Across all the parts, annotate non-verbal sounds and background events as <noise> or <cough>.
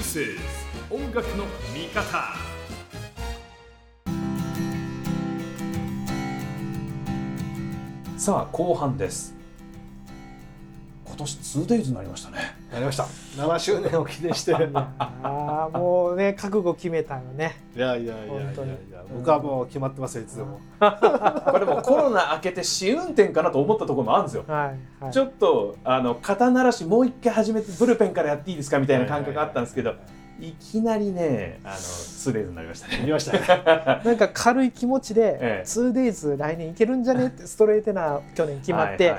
This is 音楽の味方。さあ後半です。今年 2days になりましたね。なりました。7周年を記念して。い <laughs> ああもうね覚悟決めたよね。やいやいやいやい本当に。や僕はもう決まってますよいつでも。<laughs> これもコロナ明けて試運転かなと思ったところもあるんですよ。はいはい。ちょっとあの肩慣らしもう一回始めてブルペンからやっていいですかみたいな感覚があったんですけどいきなりねあの 2days になりましたね。見ましたね。<laughs> なんか軽い気持ちでええ。2days 来年いけるんじゃねってストレートな去年決まって、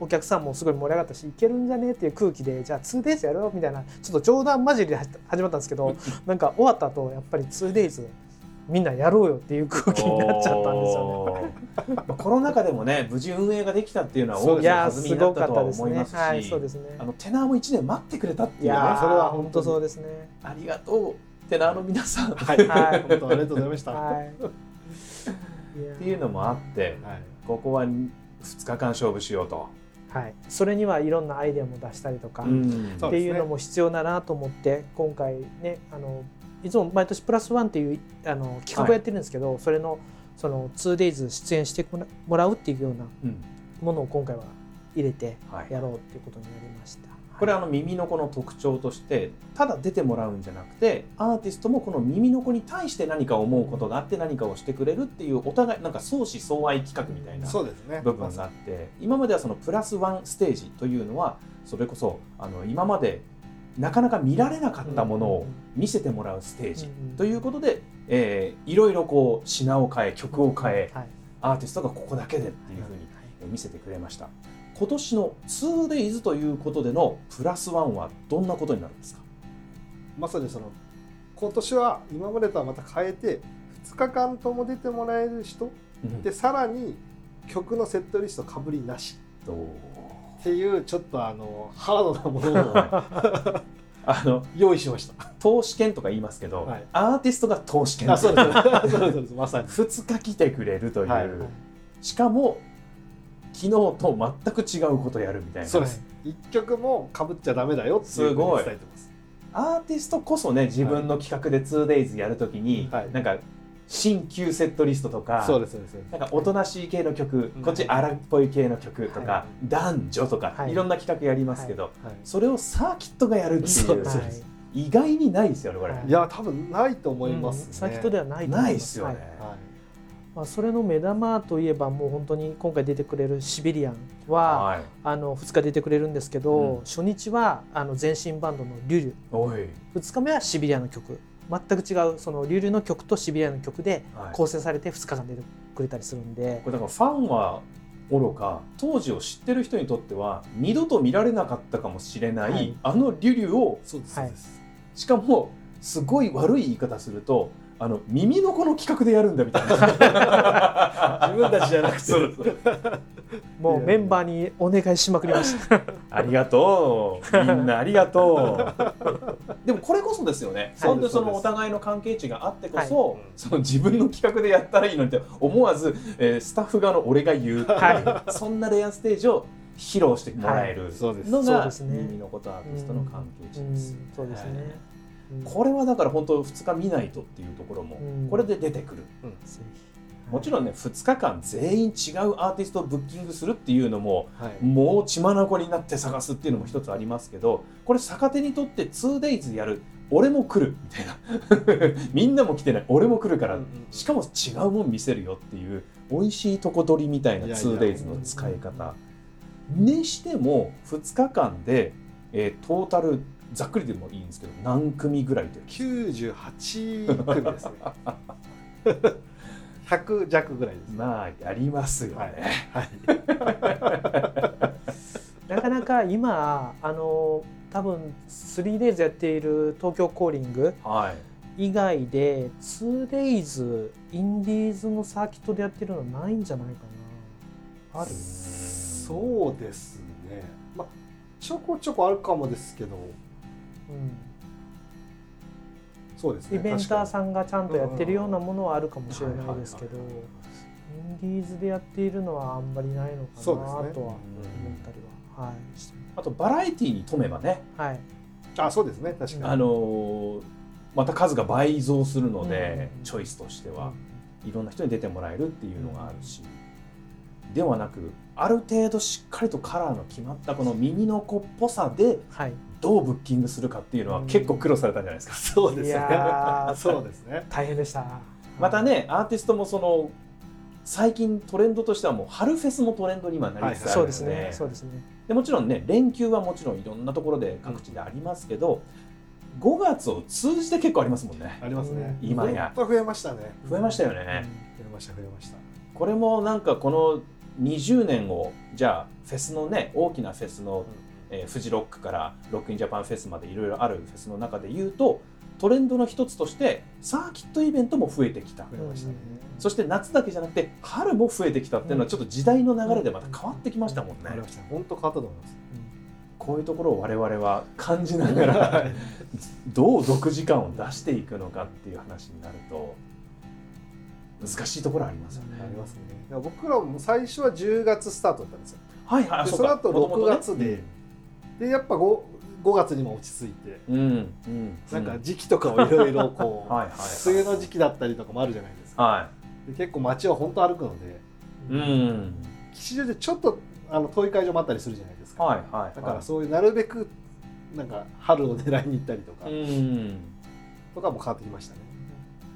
お客さんもすごい盛り上がったしいけるんじゃねっていう空気でじゃあ 2days やろうみたいなちょっと冗談交じりで始まったんですけど <laughs> なんか終わった後やっぱり 2days みんなやろうよっていう空気になっちゃったんですよね。<laughs> コロナ禍でもね無事運営ができたっていうのは大いきなやすご弾みになったかったですとは思いますし、ねはいそうですね。あのテナーも1年待ってくれたっていうね。ーそれは本当そうですね。ありがとうテナーの皆さん、はい、<laughs> はい本当ありがとうございました、はい。っていうのもあってはい。ここは2日間勝負しようと、はい、それにはいろんなアイデアも出したりとか、うん。っていうのも必要だなと思って今回ねあのいつも毎年プラスワンっていうあの企画をやってるんですけど、それのその 2days 出演してもらもらうっていうようなうん。ものを今回は入れてはい。やろうっていうことになりました。これあの耳の子の特徴としてただ出てもらうんじゃなくてアーティストもこの耳の子に対して何か思うことがあって何かをしてくれるっていうお互いなんか相思相愛企画みたいなそうですね。部分があって今まではそのプラスワンステージというのはそれこそあの今までなかなか見られなかったものを見せてもらうステージ。ということで、えーいろいろこう品を変え曲を変えはいアーティストがここだけでっていうふうにえー見せてくれました。今年の 2days ということでのプラスワンはどんなことになるんですか？まさにその今年は今までとはまた変えて2日間とも出てもらえる人でさらに曲のセットリストかぶりなし。とっていうちょっとあのハードなものを <laughs> あの用意しました。投資券とか言いますけど、はい。アーティストが投資券あそうですまさに。2日来てくれるという、はい。しかも昨日と全く違うことやるみたいな。そうです。一曲もかぶっちゃダメだよっていうすごい。ふうに伝えてます。アーティストこそね自分の企画で 2days やるときに、はい。なんか新旧セットリストとかそうですなんかおとなしい系の曲、うん。こっち荒っぽい系の曲とか、は男女とか、はい。い、ろんな企画やりますけど、はい。それをサーキットがやるっていうそうです。はい意外にないですよねこれ、はい。いや多分ないと思いますね、うん。サーキットではないと思ないまですよね、はい。はい。まあ、それの目玉といえばもう本当に今回出てくれるシビリアンは、はい。あの2日出てくれるんですけど、うん。初日はあの前身バンドのリュリュ。おい、2日目はシビリアンの曲全く違うそのリュリュの曲とシビリアンの曲ではい。構成されて2日間出てくれたりするんで、これだからファンはおろか当時を知ってる人にとっては二度と見られなかったかもしれない、はい。あのリュリュをそうですはいそうです、しかもすごい悪い言い方するとあの耳の子の企画でやるんだみたいな。<laughs> 自分たちじゃなくて。もうメンバーにお願いしまくりました。ありがとう。みんなありがとうでもこれこそですよね、はい。本当にそのお互いの関係値があってこそ,、その自分の企画でやったらいいのにって思わず、えースタッフ側の俺が言うってい。う、はそんなレアステージを披露してもらえるそうです。のが耳のことアーティストの関係値うん。です。そうですね。うんこれはだから本当2日見ないとっていうところもうん。これで出てくる、ぜひもちろんね2日間全員違うアーティストをブッキングするっていうのもはい。もう血眼になって探すっていうのも一つありますけどこれ逆手にとって 2days やる俺も来るみたいな。<laughs> みんなも来てない。俺も来るから、うんうんしかも違うもん見せるよっていう美味しいとこ取りみたいないやいや。2days の使い方。にしても2日間で、えートータルざっくりでもいいんですけど何組ぐらいという98組ですね <laughs> 100弱ぐらいですね。まあやりますよね、はい。<laughs> なかなか今あの多分 3days やっている東京コーリングはい。以外で 2days インディーズのサーキットでやってるのないんじゃないかな。ある。そうですね。まあちょこちょこあるかもですけど。うんそうですね。イベンターさんんがちゃんとやってるようなものはあるかもしれないですけどはいはいインディーズでやっているのはあんまりないのかなとは思ったりは、はい。あとバラエティに富めばね。はい。あそうですね。確かに。あのーまた数が倍増するので、うん。チョイスとしてはいろんな人に出てもらえるっていうのがあるし、ではなくある程度しっかりとカラーの決まったこの耳の子っぽさではいどうブッキングするかっていうのは結構苦労されたんじゃないですか。い <laughs> そうですね。<laughs> そうですね。大変でした。またねアーティストもその最近トレンドとしてはもう春フェスもトレンドに今なりつつあるので,、そうですね。そうですね。でもちろんね連休はもちろんいろんなところで各地でありますけど、5月を通じて結構ありますもんね。ありますね。今や。増えましたね。増えましたよね、増えました増えました。これもなんかこの20年をじゃあフェスのね大きなフェスの、えーフジロックからロックインジャパンフェスまでいろいろあるフェスの中で言うとトレンドの一つとしてサーキットイベントも増えてきた。増えましたね。そして夏だけじゃなくて春も増えてきたっていうのはちょっと時代の流れでまた変わってきましたもんね。本当変わったと思います。こういうところを我々は感じながら <laughs> どう独自感を出していくのかっていう話になると難しいところありますよね。ありますね。僕らも最初は10月スタートだったんですよ。はいはい、その後6元々ね。月ででやっぱ 5, 5月にも落ち着いてうんうん。なんか時期とかをいろいろこう <laughs> 梅雨の時期だったりとかもあるじゃないですか。はで結構街は本当歩くのでいうん。吉祥寺ちょっとあの遠い会場もあったりするじゃないですか、はいはい。だからそういうなるべくなんか春を狙いに行ったりとか、うん。とかも変わってきましたね。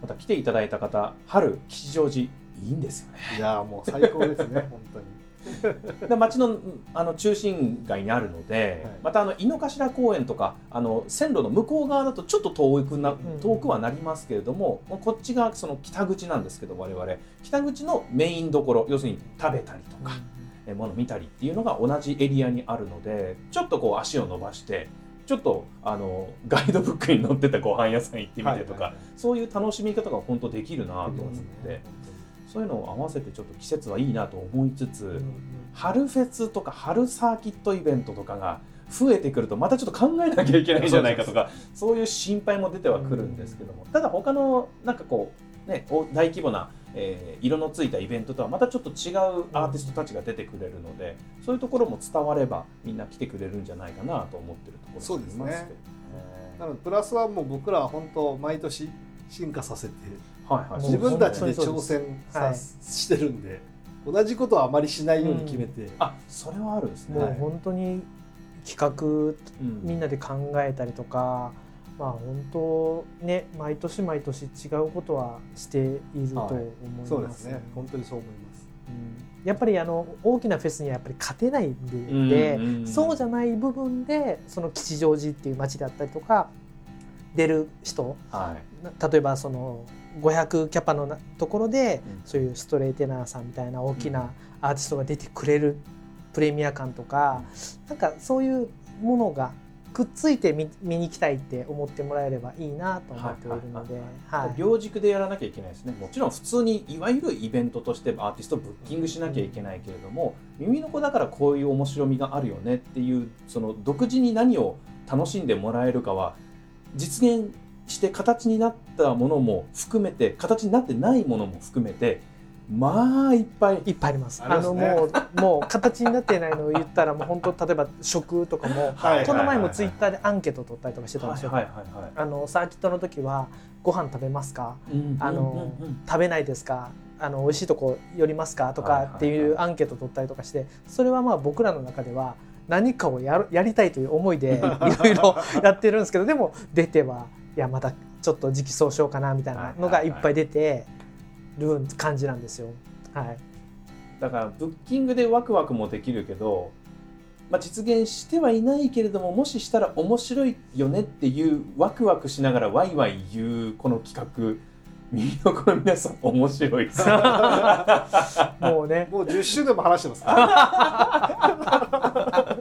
また来ていただいた方春吉祥寺いいんですよね。いやーもう最高ですね <laughs> 本当に <laughs> で町のあの中心街にあるので、はい。またあの井の頭公園とかあの線路の向こう側だとちょっと遠くな遠くはなりますけれども、こっちがその北口なんですけど我々。北口のメインどころ要するに食べたりとか、えもの見たりっていうのが同じエリアにあるのでちょっとこう足を伸ばしてちょっとあのガイドブックに載ってたご飯屋さん行ってみてとか、そういう楽しみ方が本当できるなと思って、そういうのを合わせてちょっと季節はいいなと思いつつ、うん春フェスとか春サーキットイベントとかが増えてくるとまたちょっと考えなきゃいけないんじゃないかとか <laughs> そういう心配も出てはくるんですけども。ただ他のなんかこうねお大規模な、えー色のついたイベントとはまたちょっと違うアーティストたちが出てくれるのでそういうところも伝わればみんな来てくれるんじゃないかなと思ってるところそうですね。なのでプラスはもう僕らは本当毎年進化させてはいはい。自分たちで挑戦さ、はいしてるんで同じことはあまりしないように決めて、あそれはあるんですね。もう本当に企画うんみんなで考えたりとか、まあ本当ね毎年毎年違うことはしていると思います。そうですね。本当にそう思います。うん。やっぱりあの大きなフェスにはやっぱり勝てないんで、うんでうん。そうじゃない部分でその吉祥寺っていう街だったりとか出る人はい。な例えばその500キャパのなところで、うん。そういうストレイテナーさんみたいな大きなアーティストが出てくれるプレミア感とか、なんかそういうものがくっついて見見に行きたいって思ってもらえればいいなと思っているので、はい。両軸でやらなきゃいけないですね。もちろん普通にいわゆるイベントとしてアーティストをブッキングしなきゃいけないけれども、耳の子だからこういう面白みがあるよねっていうその独自に何を楽しんでもらえるかは実現して形になったものも含めて形になってないものも含めてまあいっぱい。いっぱいあります。あね。もうもう形になってないのを言ったらもう本当例えば食とかもはいこの前もツイッターでアンケート取ったりとかしてたんですよ。はいはいはいはい。あのサーキットの時はご飯食べますか？あのうんうんうん。食べないですか？あの美味しいとこ寄りますか？とはいはいはい。かっていうアンケート取ったりとかしてそれはまあ僕らの中では何かをやるやりたいという思いでいろいろやってるんですけどでも出てはいやまたちょっと時期尚早かなみたいなのがいっぱい出てる感じなんですよ。はい、だからブッキングでワクワクもできるけど、まあ、実現してはいないけれどももししたら面白いよねっていうワクワクしながらワイワイ言うこの企画耳の子の皆さん面白い。で <laughs> すもうね。もう10周年も話してますか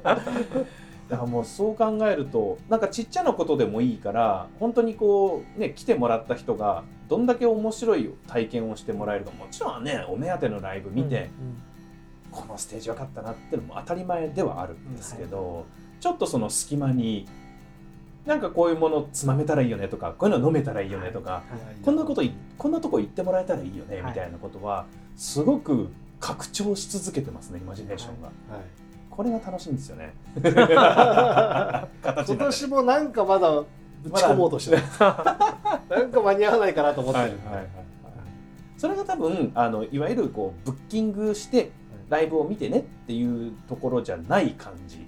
ら <laughs> だからもうそう考えるとなんかちっちゃなことでもいいから本当にこうね来てもらった人がどんだけ面白い体験をしてもらえるかもちろんねお目当てのライブ見て、このステージ良かったなっていうのも当たり前ではあるんですけど、ちょっとその隙間になんかこういうものつまめたらいいよねとかこういうの飲めたらいいよねとか、こんなこといこんなとこ行ってもらえたらいいよねはいみたいなことはすごく拡張し続けてますねイマジネーションが。はいここれが楽しいんですよね。今年もなんかまだぶち込もうとしてる。<laughs> なんか間に合わないかなと思ってる、はいはいはいはい。それが多分あのいわゆるこうブッキングしてライブを見てねっていうところじゃない感じ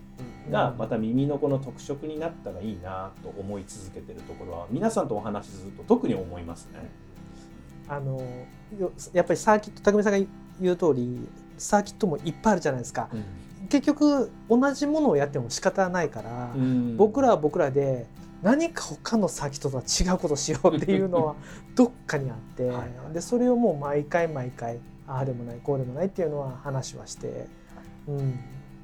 がまた耳のこの特色になったらいいなと思い続けてるところは皆さんとお話しすると特に思いますね。あのよやっぱりサーキット匠さんが言う通りサーキットもいっぱいあるじゃないですか結局同じものをやっても仕方ないから、うん。僕らは僕らで何か他のサーキットとは違うことをしようっていうのは <laughs> どっかにあってはいはい。でそれをもう毎回毎回ああでもないこうでもないっていうのは話はして、うん、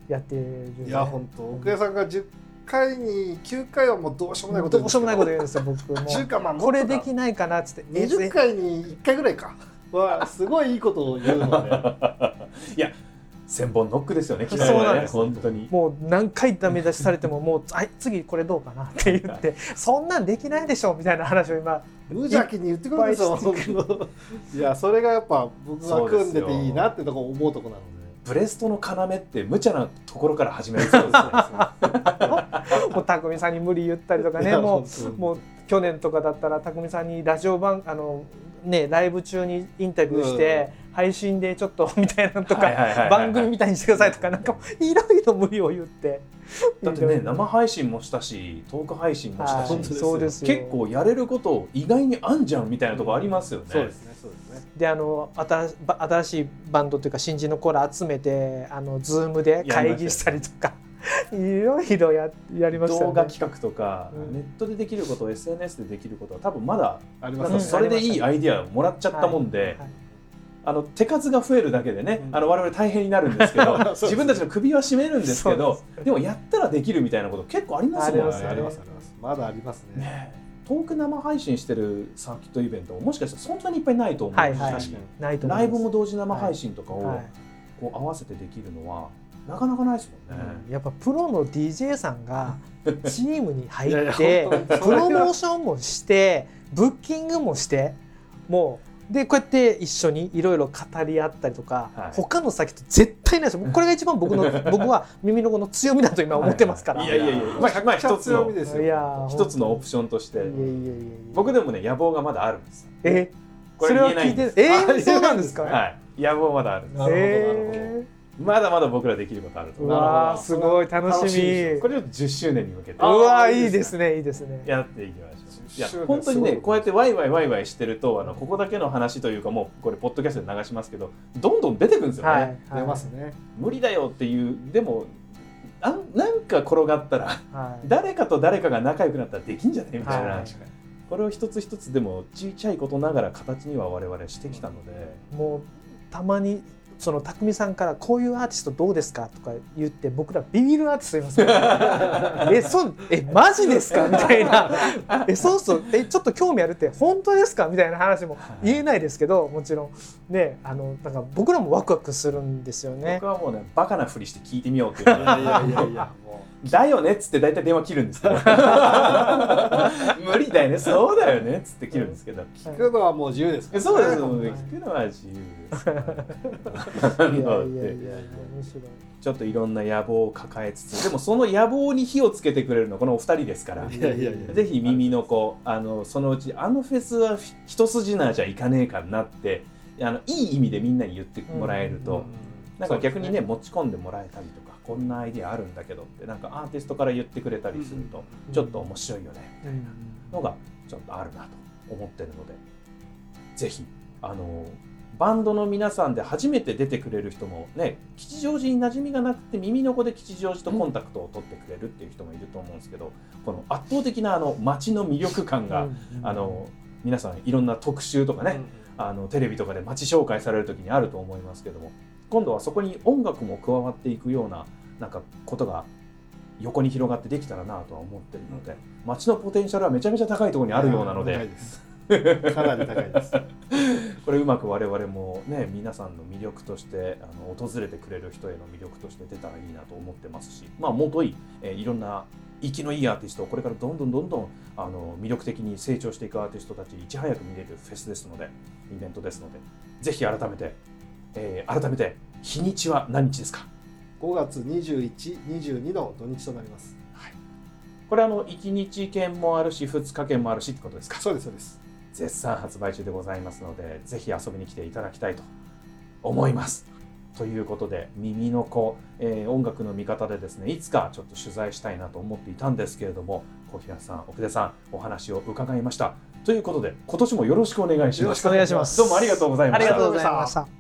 やってる、ね、いや本当奥谷さんが10回に9回はもうどうしようもないことどうしようもないこと言うんですよ僕も。<laughs> 10回まあこれできないかなっつって。20回に1回ぐらいか。<laughs> はすごいいいことを言うのでいや千本ノックですよね。そうなんです本当に。もう何回ダメ出しされてももう「はい次これどうかな」って言って「そんなんできないでしょ」みたいな話を今無邪気に言ってくるんですよいやそれがやっぱ僕が組んでていいなってとこ思うとこなのでブレストの要って無茶なところから始めるそうですね。もう匠さんに無理言ったりとかねもうもう去年とかだったら匠さんにラジオ番あのねライブ中にインタビューして、配信でちょっと <laughs> みたいなのとかはいはいはいはい番組みたいにしてくださいとかなんかいろいろ無理を言って。だってね生配信もしたしトーク配信もしたしはいそうですよ。結構やれること意外にあんじゃんみたいなとこありますよね。そうですねそうですね。であの新新しいバンドというか新人の子ら集めてあのズームで会議したりとかいろいろややりましね。動画企画とか、うん。ネットでできること SNS でできることは多分まだありますね。なんかそれでいいアイディアをもらっちゃったもんで、はいあの手数が増えるだけでね、うん。あの我々大変になるんですけど <laughs> 自分たちの首は絞めるんですけどでもやったらできるみたいなこと結構ありますもんね。ありますありますありますまだありますね。ね。トーク生配信してるサーキットイベントももしかしたらそんなにいっぱいないと思うし、はいはい。確かに。ないと思います。ライブも同時生配信とかをはい。こう合わせてできるのはなかなかないですもんね。やっぱプロの DJ さんが <laughs> チームに入いやいやってプロモーションもしてブッキングもしてもうでこうやって一緒にいろいろ語り合ったりとか、はい。他の先と絶対ないですよ。<laughs> これが一番僕の僕は耳のこの強みだと今思ってますから。いやいやいや。まあまあ一つの一つのオプションとして。僕でもね野望がまだあるんです。え？こそれはれ言えないんです。聞いてえあー、そうなんですか、はい、野望まだあるんです。なるほどなるえまだまだ僕らできることあると思う。わーすごい。楽しみ。これちょっと10周年に向けて。うわいいですねいいですね。やっていきましょう。いや10周年本当にねこうやってワイワイワイワイしてるとあのここだけの話というかもうこれポッドキャストで流しますけどどんどん出てくるんですよね。はい、はい、出ますね。無理だよっていうでもなんなんか転がったらはい。誰かと誰かが仲良くなったらできんじゃねみたいな、はいこれを一つ一つでもちっちゃいことながら形には我々してきたので、もうたまにその匠さんからこういうアーティストどうですかとか言って僕らビビるアーティストいますよ <laughs> えそうえマジですか？みたいな。えそうそう。えちょっと興味あるって本当ですか？みたいな話も言えないですけどもちろん。ねあのなんか僕らもワクワクするんですよね。僕はもうねバカなふりして聞いてみようっていうのいやが <laughs> いやいやだよねっつって大体電話切るんですけど <laughs> 無理だよね。そうだよねっつって切るんですけど、う聞くのはもう自由ですからね。そうです本当に聞くのは自由ですから。いやいやいやいやなので面白い。ちょっといろんな野望を抱えつつ。でもその野望に火をつけてくれるのはこのお二人ですから。ぜひ耳の子あのそのうちあのフェスは一筋縄じゃいかねえかなってあのいい意味でみんなに言ってもらえると、なんか逆にね。持ち込んでもらえたりとかこんなアイディアあるんだけどってなんかアーティストから言ってくれたりするとうんちょっと面白いよね。みたいなうん。のがちょっとあるなと思ってるのでぜひあのバンドの皆さんで初めて出てくれる人もね吉祥寺に馴染みがなくて耳の子で吉祥寺とコンタクトを取ってくれるっていう人もいると思うんですけどこの圧倒的なあの街の魅力感が、あの皆さんいろんな特集とかね、あのテレビとかで街紹介される時にあると思いますけども今度はそこに音楽も加わっていくようななんかことが横に広がってできたらなとは思ってるので街のポテンシャルはめちゃめちゃ高いところにあるようなのでかなり高いです。<laughs> これうまく我々もね皆さんの魅力としてあの訪れてくれる人への魅力として出たらいいなと思ってますしまあもとい、えーいろんな生きのいいアーティストをこれからどんどんどんどんあの魅力的に成長していくアーティストたちいち早く見れるフェスですのでイベントですのでぜひ改めて、えー改めて日にちは何日ですか5月21、22の土日となります。これあの1日券もあるし2日券もあるしってことですか？そうですそうです。絶賛発売中でございますのでぜひ遊びに来ていただきたいと思います。ということで耳の子、えー音楽の見方でですねいつかちょっと取材したいなと思っていたんですけれども小平さん奥出さんお話を伺いました。ということで今年もよろしくお願いします。よろしくお願いします。どうもありがとうございました。ありがとうございました